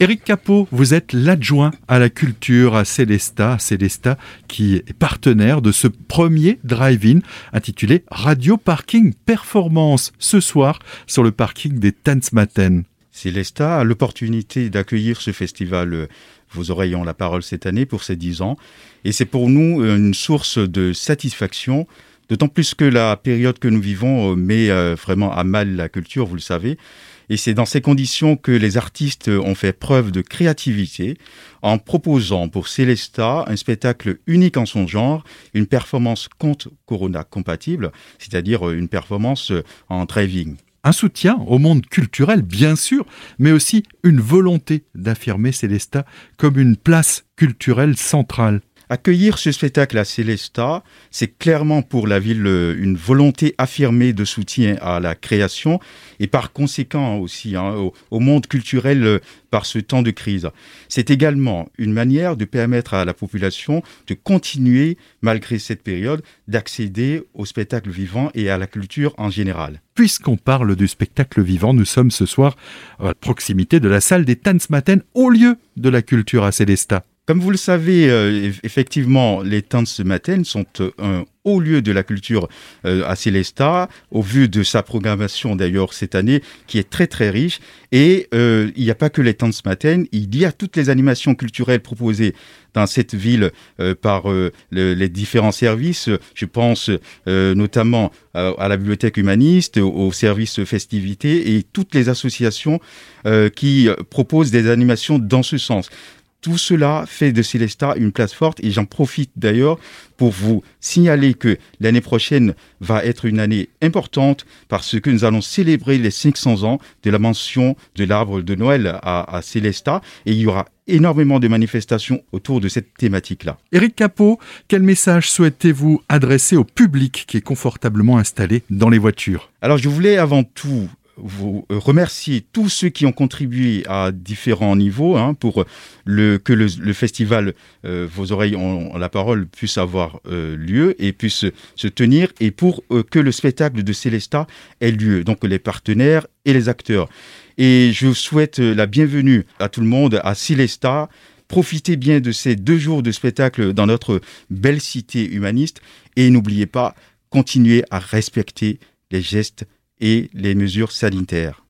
Éric Capot, vous êtes l'adjoint à la culture à Célesta, Célesta qui est partenaire de ce premier drive-in intitulé Radio Parking Performance ce soir sur le parking des Tensmaten. Célesta a l'opportunité d'accueillir ce festival euh, Vos oreilles ont la parole cette année pour ses 10 ans et c'est pour nous euh, une source de satisfaction D'autant plus que la période que nous vivons euh, met vraiment à mal la culture, vous le savez. Et c'est dans ces conditions que les artistes ont fait preuve de créativité en proposant pour Célesta un spectacle unique en son genre, une performance compte Corona compatible, c'est-à-dire une performance en driving. Un soutien au monde culturel, bien sûr, mais aussi une volonté d'affirmer Célesta comme une place culturelle centrale. Accueillir ce spectacle à Célesta, c'est clairement pour la ville euh, une volonté affirmée de soutien à la création et par conséquent aussi hein, au, monde culturel euh, par ce temps de crise. C'est également une manière de permettre à la population de continuer, malgré cette période, d'accéder au spectacle vivant et à la culture en général. Puisqu'on parle du spectacle vivant, nous sommes ce soir à proximité de la salle des Tanzmatten, au lieu de la culture à Célesta. Comme vous le savez, euh, effectivement, les ce matin sont euh, un haut lieu de la culture euh, à Célestat, au vu de sa programmation d'ailleurs cette année, qui est très très riche. Et il n'y a pas que les ce matin, il y a toutes les animations culturelles proposées dans cette ville par les différents services. Je pense notamment à la bibliothèque humaniste, au, service festivités et toutes les associations qui proposent des animations dans ce sens. Tout cela fait de Célesta une place forte et j'en profite d'ailleurs pour vous signaler que l'année prochaine va être une année importante parce que nous allons célébrer les 500 ans de la mention de l'arbre de Noël à, à Célesta et il y aura énormément de manifestations autour de cette thématique-là. Éric Capot, quel message souhaitez-vous adresser au public qui est confortablement installé dans les voitures? Alors je voulais avant tout vous remercier tous ceux qui ont contribué à différents niveaux hein, pour que le, festival euh, Vos oreilles ont, la parole puisse avoir euh, lieu et puisse se tenir et pour euh, que le spectacle de Célesta ait lieu, donc les partenaires et les acteurs. Et je souhaite la bienvenue à tout le monde à Célesta. Profitez bien de ces deux jours de spectacle dans notre belle cité humaniste et n'oubliez pas, continuez à respecter les gestes et les mesures sanitaires.